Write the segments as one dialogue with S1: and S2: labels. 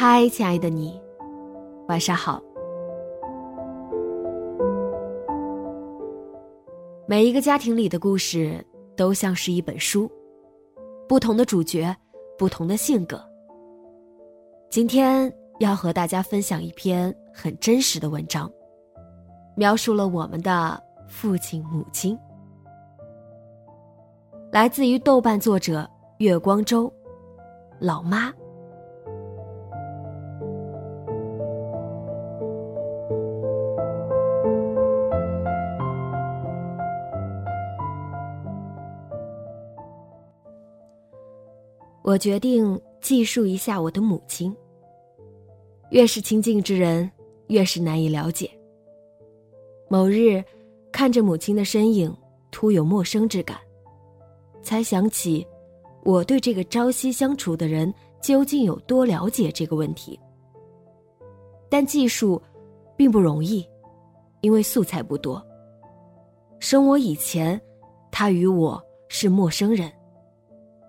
S1: 嗨，亲爱的你，晚上好。每一个家庭里的故事都像是一本书，不同的主角，不同的性格。今天要和大家分享一篇很真实的文章，描述了我们的父亲母亲，来自于豆瓣作者月光舟，老妈。我决定记述一下我的母亲。越是亲近之人，越是难以了解。某日，看着母亲的身影，突有陌生之感，才想起我对这个朝夕相处的人究竟有多了解这个问题。但记述并不容易，因为素材不多。生我以前，他与我是陌生人；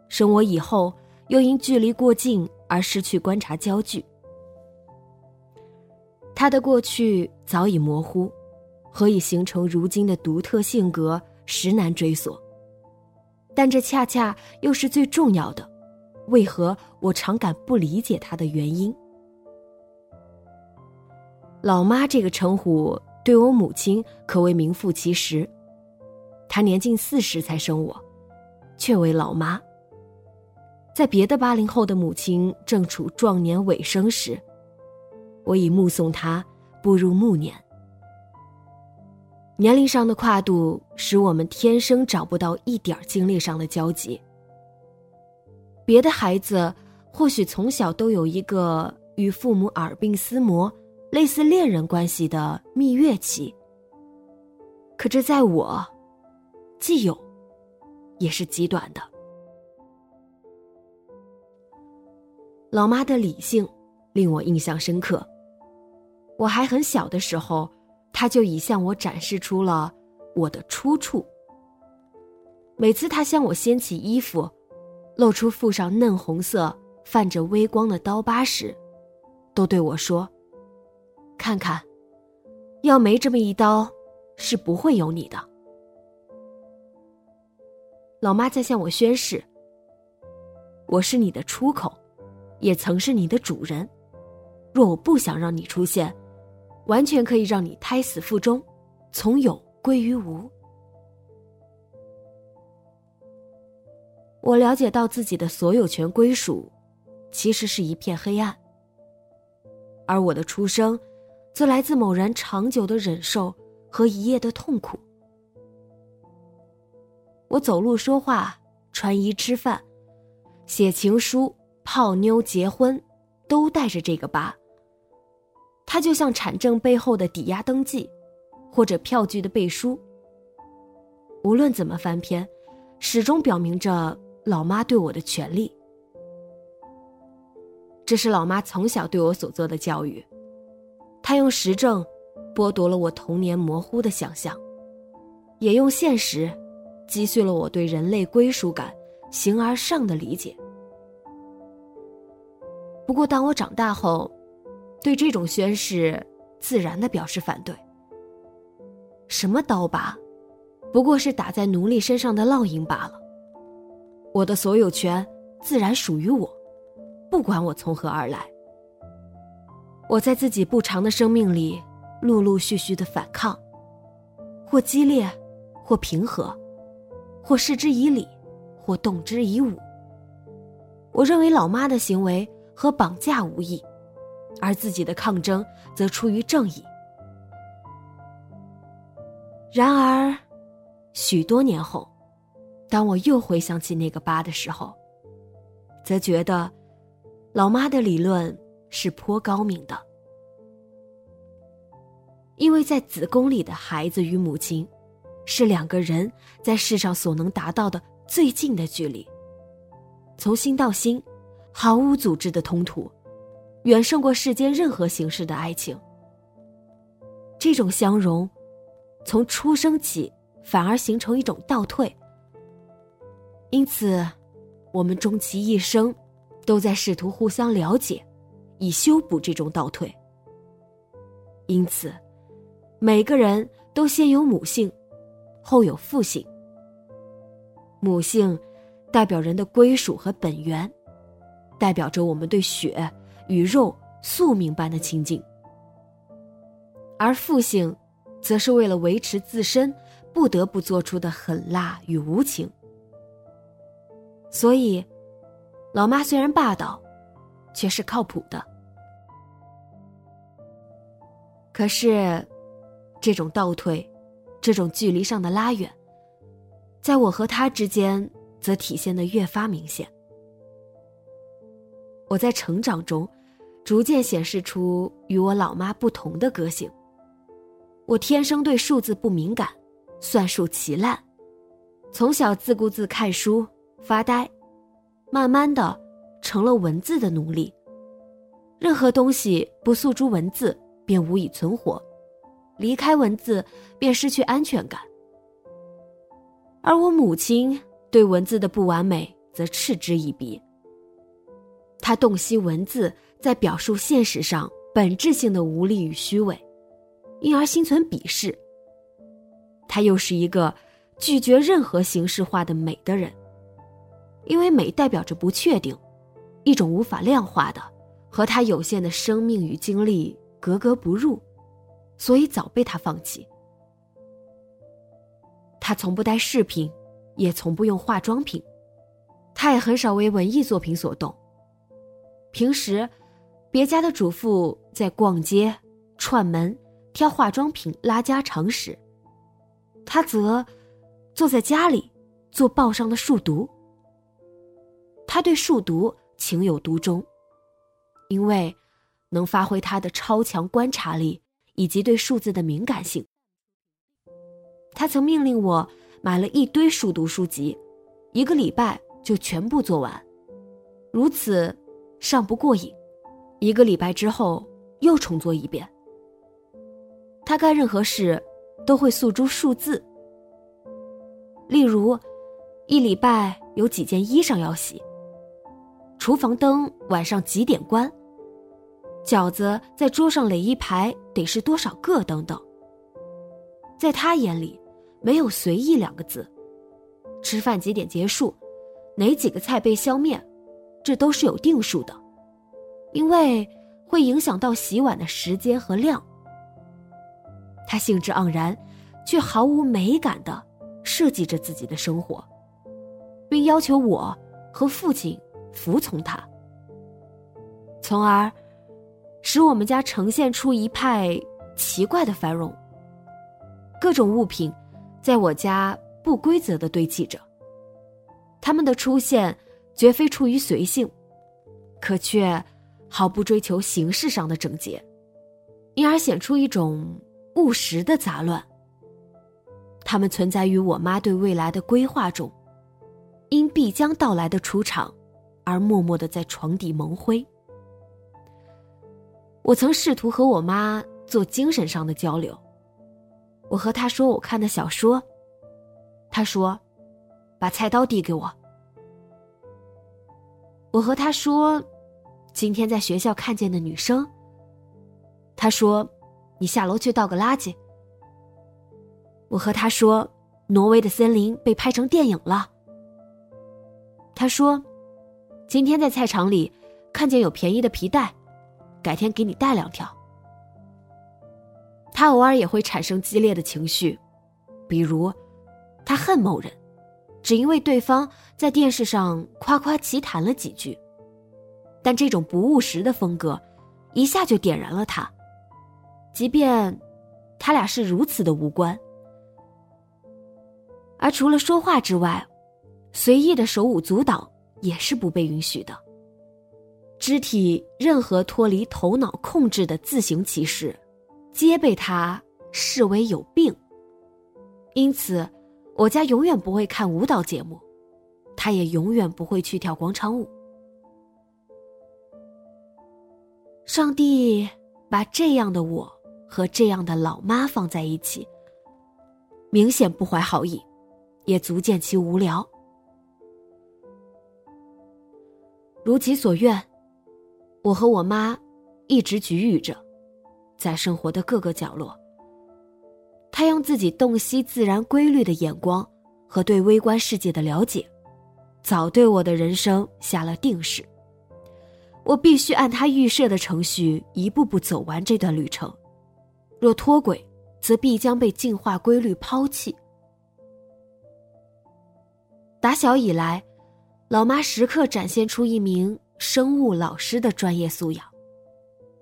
S1: 生我以后。又因距离过近而失去观察焦距，他的过去早已模糊，何以形成如今的独特性格，实难追索。但这恰恰又是最重要的，为何我常感不理解他的原因？老妈这个称呼对我母亲可谓名副其实，她年近四十才生我，却为老妈。在别的八零后的母亲正处壮年尾声时，我已目送她步入暮年。年龄上的跨度使我们天生找不到一点经历上的交集。别的孩子或许从小都有一个与父母耳鬓厮磨、类似恋人关系的蜜月期，可这在我，既有，也是极短的。老妈的理性令我印象深刻。我还很小的时候，她就已向我展示出了我的出处。每次她向我掀起衣服，露出腹上嫩红色、泛着微光的刀疤时，都对我说：“看看，要没这么一刀，是不会有你的。”老妈在向我宣誓：“我是你的出口。”也曾是你的主人，若我不想让你出现，完全可以让你胎死腹中，从有归于无。我了解到自己的所有权归属，其实是一片黑暗，而我的出生，则来自某人长久的忍受和一夜的痛苦。我走路、说话、穿衣、吃饭、写情书。泡妞、结婚，都带着这个疤。它就像产证背后的抵押登记，或者票据的背书。无论怎么翻篇，始终表明着老妈对我的权利。这是老妈从小对我所做的教育，她用实证剥夺了我童年模糊的想象，也用现实击碎了我对人类归属感、形而上的理解。不过，当我长大后，对这种宣誓自然的表示反对。什么刀疤，不过是打在奴隶身上的烙印罢了。我的所有权自然属于我，不管我从何而来。我在自己不长的生命里，陆陆续续的反抗，或激烈，或平和，或视之以理，或动之以武。我认为老妈的行为和绑架无异，而自己的抗争则出于正义。然而，许多年后，当我又回想起那个疤的时候，则觉得，老妈的理论是颇高明的。因为在子宫里的孩子与母亲，是两个人在世上所能达到的最近的距离。从心到心，毫无组织的通途，远胜过世间任何形式的爱情。这种相融。从出生起，反而形成一种倒退。因此，我们终其一生，都在试图互相了解，以修补这种倒退。因此，每个人都先有母性，后有父性。母性代表人的归属和本源，代表着我们对血与肉宿命般的亲近，而父性。则是为了维持自身，不得不做出的狠辣与无情。所以，老妈虽然霸道，却是靠谱的。可是，这种倒退，这种距离上的拉远，在我和他之间，则体现的越发明显。我在成长中，逐渐显示出与我老妈不同的个性。我天生对数字不敏感，算术奇烂，从小自顾自看书发呆，慢慢的成了文字的奴隶。任何东西不诉诸文字，便无以存活；离开文字，便失去安全感。而我母亲对文字的不完美则嗤之以鼻。他洞悉文字在表述现实上本质性的无力与虚伪。因而心存鄙视。他又是一个拒绝任何形式化的美的人，因为美代表着不确定，一种无法量化的，和他有限的生命与经历格格不入，所以早被他放弃。他从不戴饰品，也从不用化妆品，他也很少为文艺作品所动。平时，别家的主妇在逛街、串门。挑化妆品、拉家常时，他则坐在家里做报上的数独。他对数独情有独钟，因为能发挥他的超强观察力以及对数字的敏感性。他曾命令我买了一堆数独书籍，一个礼拜就全部做完。如此尚不过瘾，一个礼拜之后又重做一遍。他干任何事，都会诉诸数字。例如，一礼拜有几件衣裳要洗，厨房灯晚上几点关，饺子在桌上垒一排得是多少个等等。在他眼里，没有随意两个字。吃饭几点结束，哪几个菜被消灭，这都是有定数的，因为会影响到洗碗的时间和量。他兴致盎然，却毫无美感的设计着自己的生活，并要求我和父亲服从他，从而使我们家呈现出一派奇怪的繁荣。各种物品在我家不规则的堆砌着，它们的出现绝非出于随性，可却毫不追求形式上的整洁，因而显出一种。务实的杂乱，它们存在于我妈对未来的规划中，因必将到来的出场而默默的在床底蒙灰。我曾试图和我妈做精神上的交流，我和她说我看的小说，她说：“把菜刀递给我。”我和他说：“今天在学校看见的女生。”他说。你下楼去倒个垃圾。我和他说，挪威的森林被拍成电影了。他说，今天在菜场里看见有便宜的皮带，改天给你带两条。他偶尔也会产生激烈的情绪，比如，他恨某人，只因为对方在电视上夸夸其谈了几句。但这种不务实的风格，一下就点燃了他。即便他俩是如此的无关，而除了说话之外，随意的手舞足蹈也是不被允许的。肢体任何脱离头脑控制的自行其事，皆被他视为有病。因此，我家永远不会看舞蹈节目，他也永远不会去跳广场舞。上帝把这样的我和这样的老妈放在一起，明显不怀好意，也足见其无聊。如其所愿。我和我妈一直给予着，在生活的各个角落。他用自己洞悉自然规律的眼光和对微观世界的了解，早对我的人生下了定式。我必须按他预设的程序一步步走完这段旅程，若脱轨，则必将被进化规律抛弃。打小以来，老妈时刻展现出一名。生物老师的专业素养，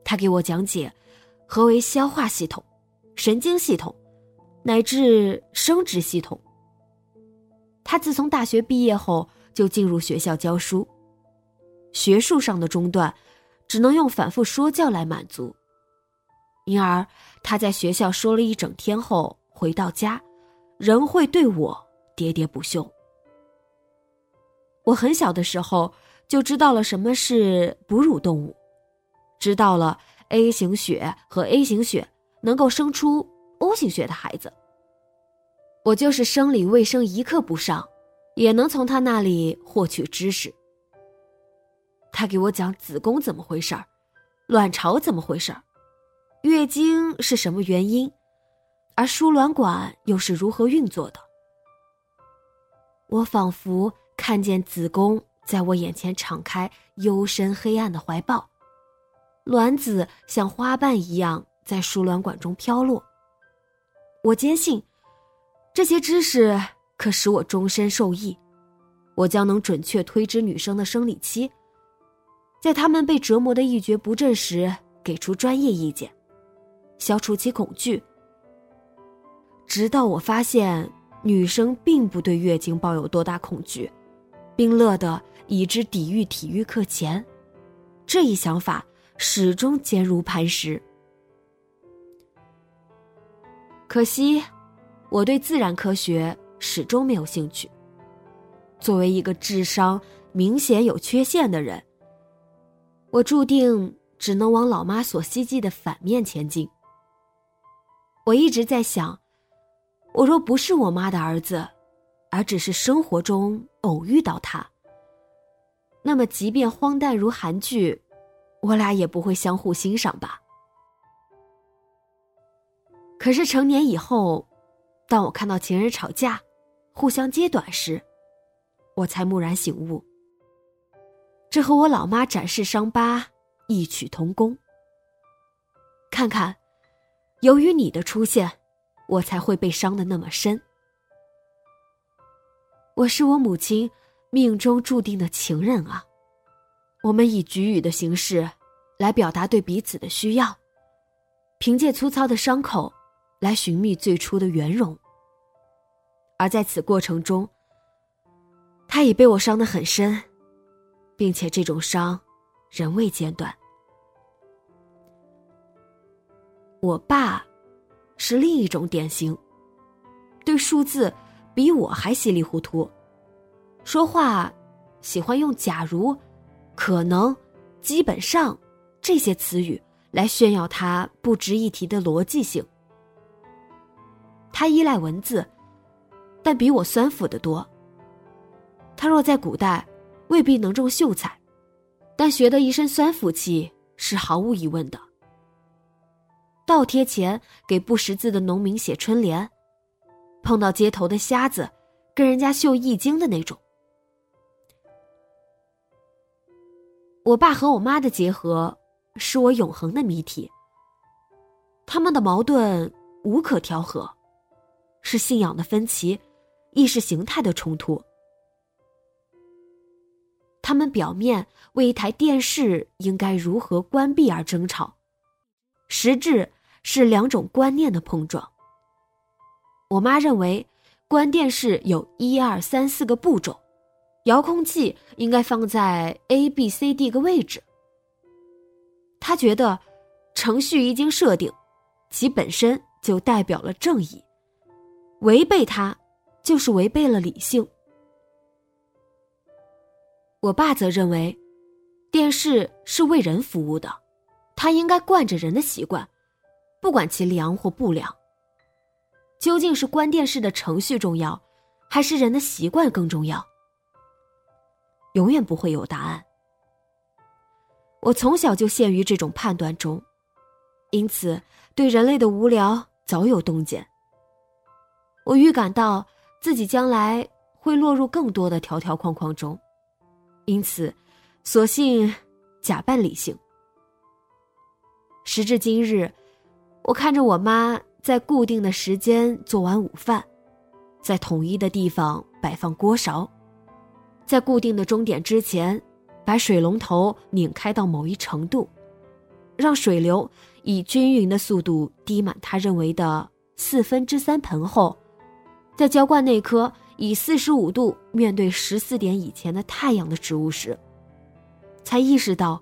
S1: 他给我讲解何为消化系统、神经系统，乃至生殖系统。他自从大学毕业后就进入学校教书，学术上的中断只能用反复说教来满足，因而他在学校说了一整天后回到家，仍会对我喋喋不休。我很小的时候。就知道了什么是哺乳动物，知道了 A 型血和 A 型血能够生出 O 型血的孩子。我就是生理卫生一课不上，也能从他那里获取知识。他给我讲子宫怎么回事儿，卵巢怎么回事儿，月经是什么原因，而输卵管又是如何运作的。我仿佛看见子宫。在我眼前敞开幽深黑暗的怀抱，卵子像花瓣一样在输卵管中飘落。我坚信，这些知识可使我终身受益。我将能准确推知女生的生理期，在她们被折磨的一蹶不振时，给出专业意见，消除其恐惧。直到我发现女生并不对月经抱有多大恐惧，并乐得。以之抵御体育课前，这一想法始终坚如磐石。可惜，我对自然科学始终没有兴趣。作为一个智商明显有缺陷的人，我注定只能往老妈所希冀的反面前进。我一直在想，我若不是我妈的儿子，而只是生活中偶遇到她。那么，即便荒诞如韩剧，我俩也不会相互欣赏吧？可是成年以后，当我看到情人吵架、互相揭短时，我才蓦然醒悟，这和我老妈展示伤疤异曲同工。看看，由于你的出现，我才会被伤的那么深。我是我母亲。命中注定的情人啊，我们以给予的形式来表达对彼此的需要，凭借粗糙的伤口来寻觅最初的圆融。而在此过程中，他已被我伤得很深，并且这种伤仍未间断。我爸是另一种典型，对数字比我还稀里糊涂。说话，喜欢用“假如”“可能”“基本上”这些词语来炫耀他不值一提的逻辑性。他依赖文字，但比我酸腐的多。他若在古代，未必能中秀才，但学得一身酸腐气是毫无疑问的。倒贴钱给不识字的农民写春联，碰到街头的瞎子，跟人家秀易经的那种。我爸和我妈的结合是我永恒的谜题。他们的矛盾无可调和，是信仰的分歧，意识形态的冲突。他们表面为一台电视应该如何关闭而争吵，实质是两种观念的碰撞。我妈认为，关电视有一二三四个步骤。遥控器应该放在 A、B、C、D 个位置。他觉得，程序一经设定，其本身就代表了正义，违背它，就是违背了理性。我爸则认为，电视是为人服务的，它应该惯着人的习惯，不管其良或不良。究竟是关电视的程序重要，还是人的习惯更重要？永远不会有答案。我从小就陷于这种判断中，因此对人类的无聊早有洞见。我预感到自己将来会落入更多的条条框框中，因此，索性假扮理性。时至今日，我看着我妈在固定的时间做完午饭，在统一的地方摆放锅勺。在固定的终点之前，把水龙头拧开到某一程度，让水流以均匀的速度滴满他认为的四分之三盆后，在浇灌那棵以四十五度面对十四点以前的太阳的植物时，才意识到，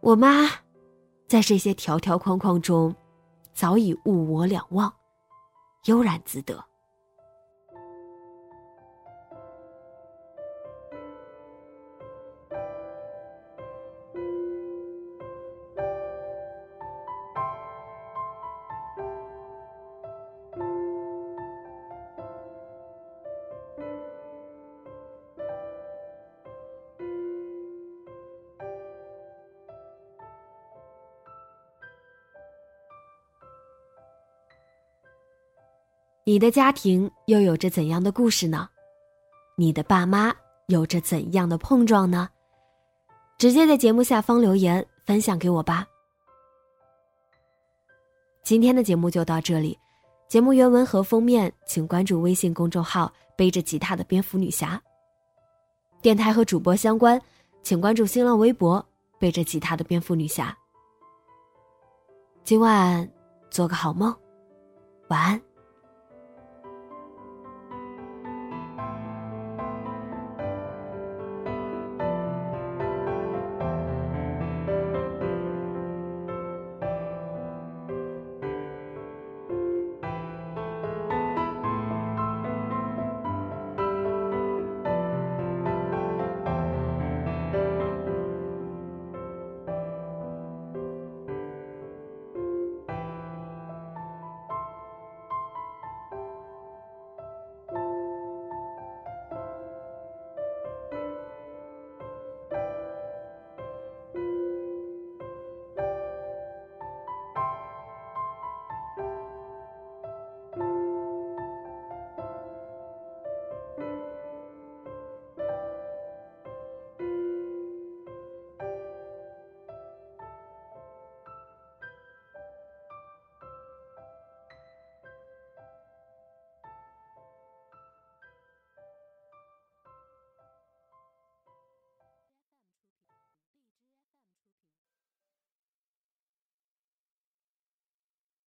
S1: 我妈在这些条条框框中早已物我两忘，悠然自得。你的家庭又有着怎样的故事呢？你的爸妈有着怎样的碰撞呢？直接在节目下方留言分享给我吧。今天的节目就到这里，节目原文和封面请关注微信公众号“背着吉他的蝙蝠女侠”。电台和主播相关，请关注新浪微博“背着吉他的蝙蝠女侠”。今晚做个好梦，晚安。